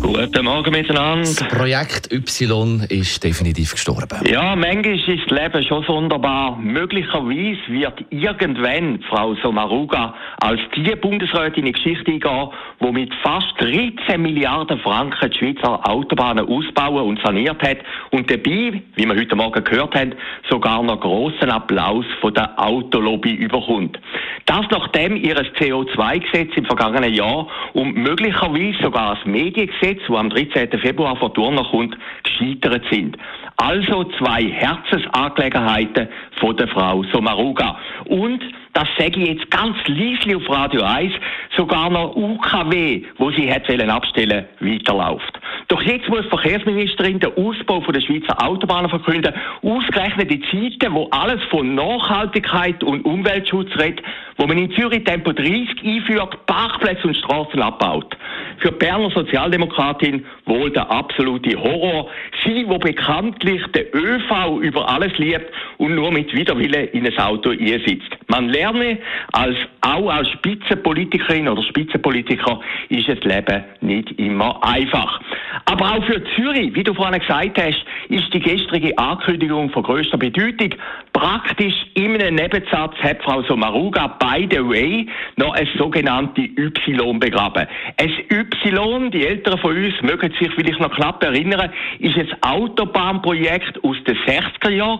Guten Morgen miteinander. Das Projekt Y ist definitiv gestorben. Ja, manchmal ist das Leben schon sonderbar. Möglicherweise wird irgendwann Frau Sommaruga als die Bundesrätin in die Geschichte eingehen, die mit fast 13 Milliarden Franken die Schweizer Autobahnen ausbauen und saniert hat und dabei, wie wir heute Morgen gehört haben, sogar noch grossen Applaus von der Autolobby überkommt. Das nachdem ihr CO2-Gesetz im vergangenen Jahr und möglicherweise sogar das Mediengesetz, das am 13. Februar vor Turner kommt, gescheitert sind. Also zwei Herzensangelegenheiten von der Frau Sommaruga. Und das sage ich jetzt ganz leise auf Radio 1, sogar noch UKW, wo sie hat abstellen weiterläuft. Doch jetzt muss die Verkehrsministerin den Ausbau der Schweizer Autobahnen verkünden, ausgerechnet in Zeiten, wo alles von Nachhaltigkeit und Umweltschutz redet, wo man in Zürich Tempo 30 einführt, Parkplätze und Straßen abbaut. Für die Berner Sozialdemokratin wohl der absolute Horror. Sie, wo bekanntlich den ÖV über alles liebt und nur mit Widerwillen in ein Auto sitzt. Man lerne, als, auch als Spitzenpolitikerin oder Spitzenpolitiker ist das Leben nicht immer einfach. Aber auch für Zürich, wie du vorhin gesagt hast, ist die gestrige Ankündigung von größter Bedeutung. Praktisch in einem Nebensatz hat Frau Sommaruga, by the way, noch ein sogenannte Y begraben. Ein Y, die Älteren von uns mögen sich vielleicht noch knapp erinnern, ist ein Autobahnprojekt aus den 60er Jahren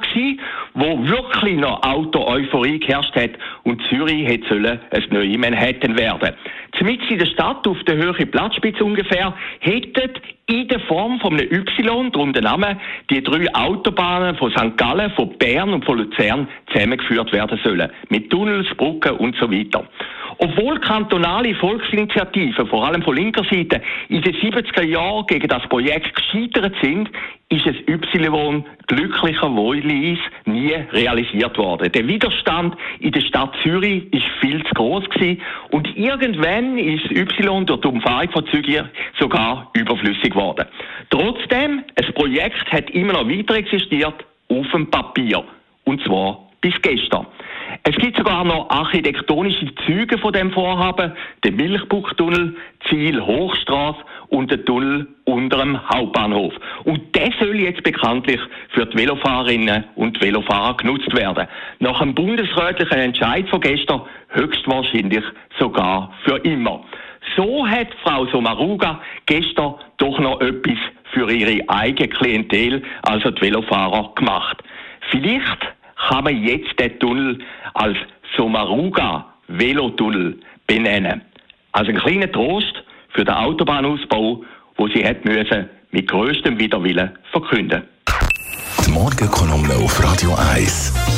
wo wirklich noch Auto-Euphorie geherrscht hat und Zürich hätte sollen ein neues Manhattan werden. Zumindest in der Stadt, auf der Höhe Platzspitze ungefähr, hätten in der Form von einem Y, darum der Name, die drei Autobahnen von St. Gallen, von Bern und von Luzern zusammengeführt werden sollen. Mit Tunnels, Brücken und so weiter. Obwohl kantonale Volksinitiativen, vor allem von linker Seite, in den 70er Jahren gegen das Projekt gescheitert sind, ist es Y glücklicherweise nie realisiert worden. Der Widerstand in der Stadt Zürich ist viel zu groß gewesen und irgendwann ist Y durch die Umfahrung von Zürich sogar überflüssig geworden. Trotzdem, das Projekt hat immer noch weiter existiert auf dem Papier. Und zwar bis gestern. Es gibt sogar noch architektonische Züge von dem Vorhaben, den Milchbuchtunnel, Ziel Hochstraße und den Tunnel unter dem Hauptbahnhof. Und der soll jetzt bekanntlich für die Velofahrerinnen und Velofahrer genutzt werden. Nach einem bundesrätlichen Entscheid von gestern höchstwahrscheinlich sogar für immer. So hat Frau Sommaruga gestern doch noch etwas für ihre eigene Klientel, also die Velofahrer, gemacht. Vielleicht kann man jetzt den Tunnel als Somaruga Velotunnel benennen. Also ein kleiner Trost für den Autobahnausbau, wo sie hat müssen mit größtem Widerwillen verkünden. Die Morgenkolumne auf Radio 1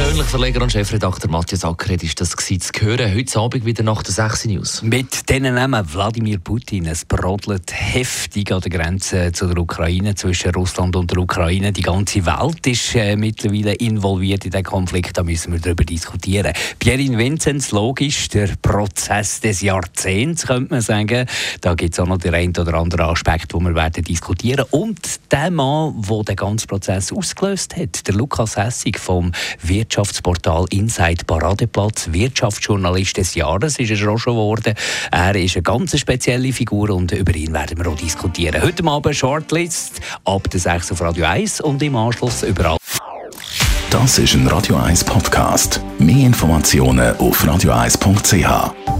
persönlich Verleger und Chefredakteur Matthias Ackred ist das zu hören. Heute Abend wieder nach der 6 News. Mit denen Namen Wladimir Putin. Es brodelt heftig an der Grenze zu der Ukraine, zwischen Russland und der Ukraine. Die ganze Welt ist äh, mittlerweile involviert in den Konflikt. Da müssen wir darüber diskutieren. Pierin Vinzenz, logisch, der Prozess des Jahrzehnts, könnte man sagen. Da gibt es auch noch den einen oder anderen Aspekt, den wir werden diskutieren Und der Mann, der den ganzen Prozess ausgelöst hat, der Lukas Hessig vom Wirtschafts Wirtschaftsportal Inside Paradeplatz Wirtschaftsjournalist des Jahres ist er schon geworden. Er ist eine ganz spezielle Figur und über ihn werden wir auch diskutieren. Heute Abend Shortlist ab der 6 auf Radio 1 und im Anschluss überall. Das ist ein Radio 1 Podcast. Mehr Informationen auf radio1.ch.